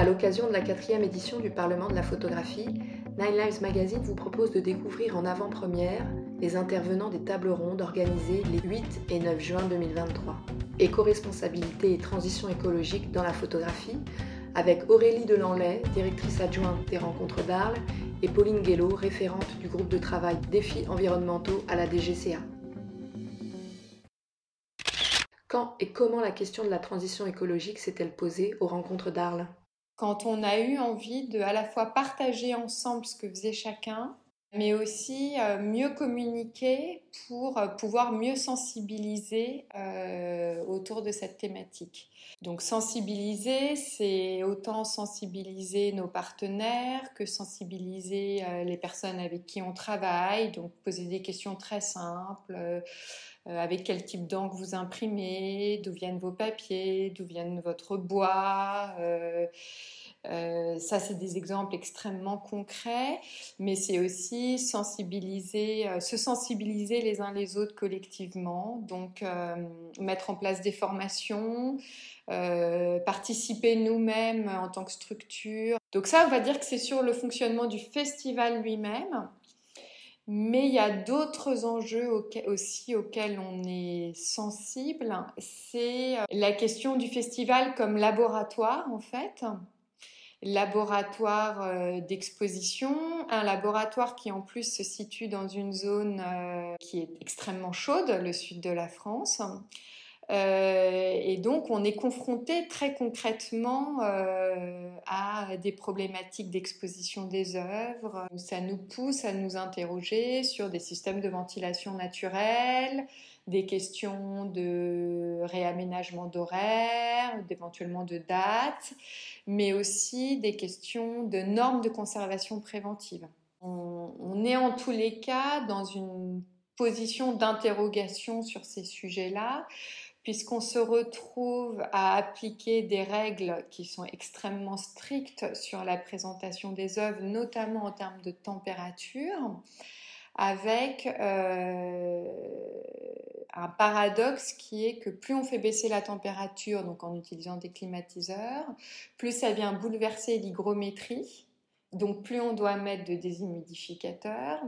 À l'occasion de la quatrième édition du Parlement de la photographie, Nine Lives Magazine vous propose de découvrir en avant-première les intervenants des tables rondes organisées les 8 et 9 juin 2023. Éco-responsabilité et transition écologique dans la photographie, avec Aurélie Delanlay, directrice adjointe des rencontres d'Arles, et Pauline Guélo, référente du groupe de travail Défis environnementaux à la DGCA. Quand et comment la question de la transition écologique s'est-elle posée aux rencontres d'Arles? Quand on a eu envie de à la fois partager ensemble ce que faisait chacun, mais aussi euh, mieux communiquer pour euh, pouvoir mieux sensibiliser euh, autour de cette thématique. Donc sensibiliser, c'est autant sensibiliser nos partenaires que sensibiliser les personnes avec qui on travaille, donc poser des questions très simples. avec quel type d'encre vous imprimez, d'où viennent vos papiers, d'où viennent votre bois, euh, ça, c'est des exemples extrêmement concrets, mais c'est aussi sensibiliser, euh, se sensibiliser les uns les autres collectivement. Donc, euh, mettre en place des formations, participer nous-mêmes en tant que structure. Donc ça, on va dire que c'est sur le fonctionnement du festival lui-même. Mais il y a d'autres enjeux aussi auxquels on est sensible. C'est la question du festival comme laboratoire, en fait laboratoire euh, d'exposition, un laboratoire qui en plus se situe dans une zone euh, qui est extrêmement chaude, le sud de la France. Euh, et donc, on est confronté très concrètement à des problématiques d'exposition des œuvres. Ça nous pousse à nous interroger sur des systèmes de ventilation naturelle, des questions de réaménagement d'horaire, éventuellement de date, mais aussi des questions de normes de conservation préventive. On, est en tous les cas dans une position d'interrogation sur ces sujets-là, puisqu'on se retrouve à appliquer des règles qui sont extrêmement strictes sur la présentation des œuvres, notamment en termes de température, avec euh, un paradoxe qui est que plus on fait baisser la température, donc en utilisant des climatiseurs, plus ça vient bouleverser l'hygrométrie, donc plus on doit mettre de déshumidificateurs.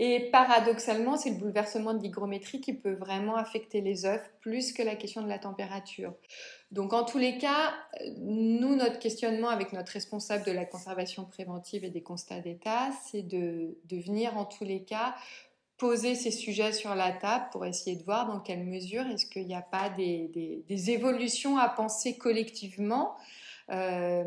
Et paradoxalement, c'est le bouleversement de l'hygrométrie qui peut vraiment affecter les œufs plus que la question de la température. Donc en tous les cas, nous, notre questionnement avec notre responsable de la conservation préventive et des constats d'état, c'est de, de venir en tous les cas poser ces sujets sur la table pour essayer de voir dans quelle mesure est-ce qu'il n'y a pas des, évolutions à penser collectivement euh,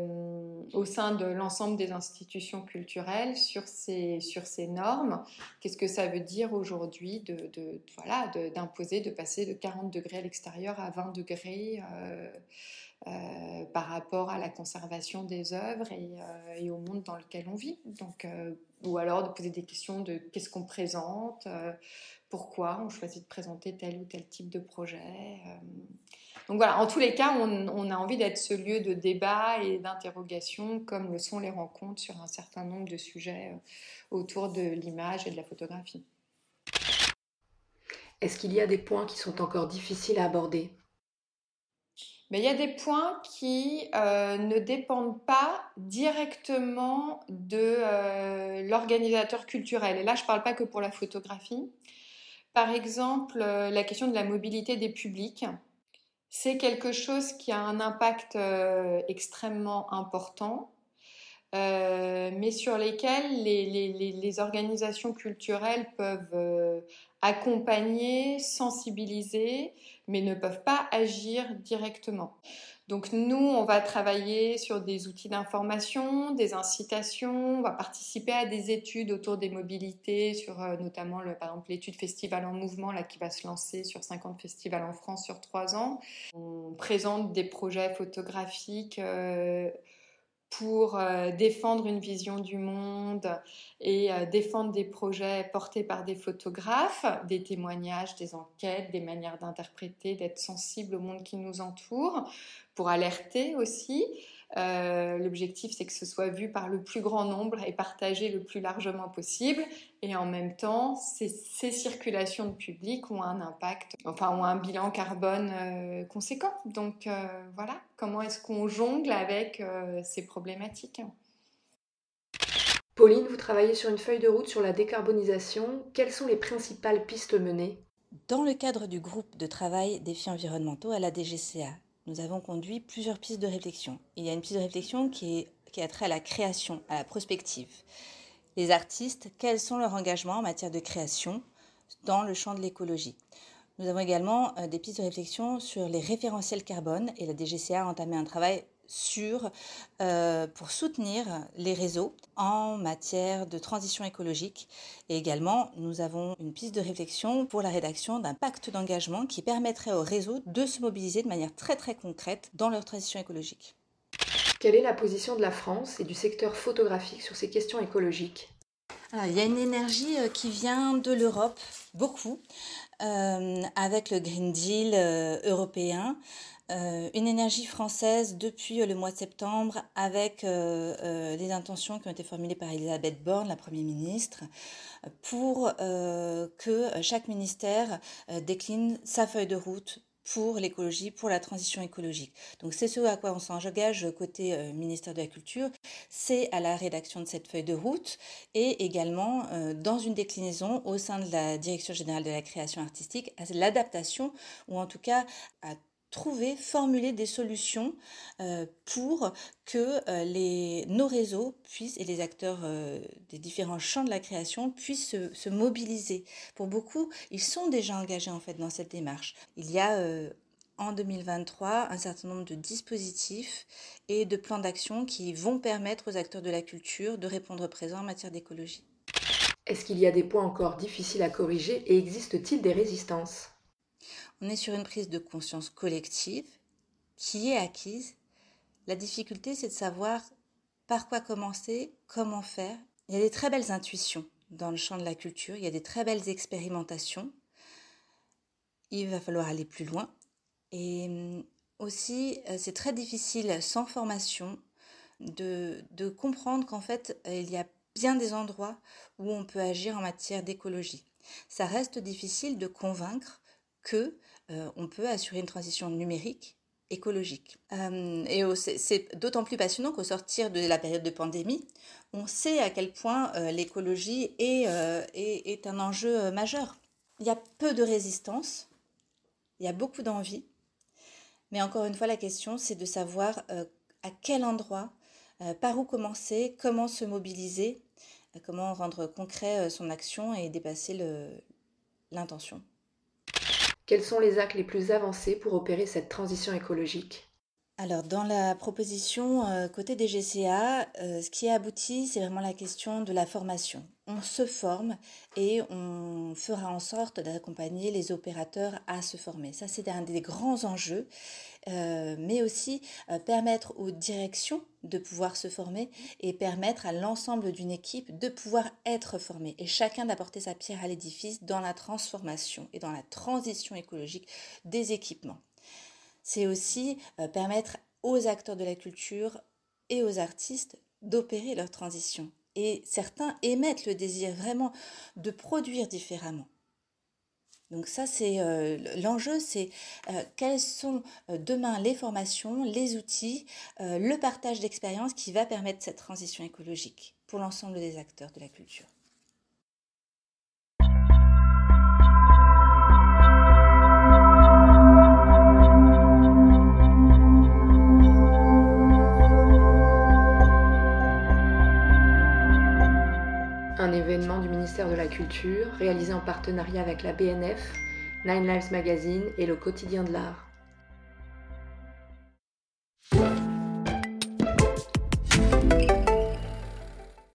au sein de l'ensemble des institutions culturelles sur ces, sur ces normes. Qu'est-ce que ça veut dire aujourd'hui de, voilà, d'imposer de, passer de 40 degrés à l'extérieur à 20 degrés euh, euh, par rapport à la conservation des œuvres euh, et, au monde dans lequel on vit? Donc, ou alors de poser des questions de qu'est-ce qu'on présente, pourquoi on choisit de présenter tel ou tel type de projet. Donc voilà, en tous les cas, on, on a envie d'être ce lieu de débat et d'interrogation comme le sont les rencontres sur un certain nombre de sujets autour de l'image et de la photographie. Est-ce qu'il y a des points qui sont encore difficiles à aborder? Mais il y a des points qui euh, ne dépendent pas directement de euh, l'organisateur culturel. Et là, je ne parle pas que pour la photographie. Par exemple, euh, la question de la mobilité des publics. C'est quelque chose qui a un impact extrêmement important, mais sur lesquels les, organisations culturelles peuvent accompagner, sensibiliser, mais ne peuvent pas agir directement. Donc nous, on va travailler sur des outils d'information, des incitations, on va participer à des études autour des mobilités, sur euh, notamment par exemple l'étude Festival en mouvement là, qui va se lancer sur 50 festivals en France sur 3 ans. On présente des projets photographiques. Euh, pour euh, défendre une vision du monde et euh, défendre des projets portés par des photographes, des témoignages, des enquêtes, des manières d'interpréter, d'être sensible au monde qui nous entoure, pour alerter aussi. Euh, l'objectif, c'est que ce soit vu par le plus grand nombre et partagé le plus largement possible. Et en même temps, ces, circulations de public ont un impact, enfin ont un bilan carbone euh, conséquent. Donc euh, voilà, comment est-ce qu'on jongle avec ces problématiques? Pauline, vous travaillez sur une feuille de route sur la décarbonisation. Quelles sont les principales pistes menées? Dans le cadre du groupe de travail défis environnementaux à la DGCA, nous avons conduit plusieurs pistes de réflexion. Il y a une piste de réflexion qui, est, qui a trait à la création, à la prospective. Les artistes, quels sont leurs engagements en matière de création dans le champ de l'écologie? Nous avons également euh, des pistes de réflexion sur les référentiels carbone et la DGCA a entamé un travail sur, euh, pour soutenir les réseaux en matière de transition écologique. Et également, nous avons une piste de réflexion pour la rédaction d'un pacte d'engagement qui permettrait aux réseaux de se mobiliser de manière très très concrète dans leur transition écologique. Quelle est la position de la France et du secteur photographique sur ces questions écologiques? Il y a une énergie euh, qui vient de l'Europe, beaucoup, euh, avec le Green Deal européen, euh, une énergie française depuis euh, le mois de septembre avec euh, les intentions qui ont été formulées par Elisabeth Borne, la Première ministre, pour que chaque ministère décline sa feuille de route pour l'écologie, pour la transition écologique. Donc c'est ce à quoi on s'engage côté ministère de la Culture, c'est à la rédaction de cette feuille de route et également dans une déclinaison au sein de la Direction générale de la création artistique, à l'adaptation ou en tout cas à trouver, formuler des solutions euh, pour que euh, les, nos réseaux puissent, et les acteurs euh, des différents champs de la création puissent se, se, mobiliser. Pour beaucoup, ils sont déjà engagés en fait dans cette démarche. Il y a en 2023 un certain nombre de dispositifs et de plans d'action qui vont permettre aux acteurs de la culture de répondre présent en matière d'écologie. Est-ce qu'il y a des points encore difficiles à corriger et existe-t-il des résistances? On est sur une prise de conscience collective qui est acquise. La difficulté, c'est de savoir par quoi commencer, comment faire. Il y a des très belles intuitions dans le champ de la culture, il y a des très belles expérimentations. Il va falloir aller plus loin. Et hum, aussi, euh, c'est très difficile, sans formation, de, de comprendre qu'en fait, il y a bien des endroits où on peut agir en matière d'écologie. Ça reste difficile de convaincre que euh, on peut assurer une transition numérique écologique. Euh, et c'est d'autant plus passionnant qu'au sortir de la période de pandémie, on sait à quel point euh, l'écologie est, est, un enjeu majeur. Il y a peu de résistance, il y a beaucoup d'envie, mais encore une fois, la question, c'est de savoir à quel endroit, par où commencer, comment se mobiliser, comment rendre concret son action et dépasser l'intention. Quels sont les actes les plus avancés pour opérer cette transition écologique? Alors, dans la proposition euh, côté des GCA, euh, ce qui est abouti, c'est vraiment la question de la formation. On se forme et on fera en sorte d'accompagner les opérateurs à se former. Ça, c'est un des grands enjeux, euh, mais aussi permettre aux directions de pouvoir se former et permettre à l'ensemble d'une équipe de pouvoir être formé et chacun d'apporter sa pierre à l'édifice dans la transformation et dans la transition écologique des équipements c'est aussi euh, permettre aux acteurs de la culture et aux artistes d'opérer leur transition. Et certains émettent le désir vraiment de produire différemment. Donc ça, c'est euh, l'enjeu, c'est euh, quelles sont demain les formations, les outils, le partage d'expériences qui va permettre cette transition écologique pour l'ensemble des acteurs de la culture. De la Culture, réalisé en partenariat avec la BNF, Nine Lives Magazine et le quotidien de l'art.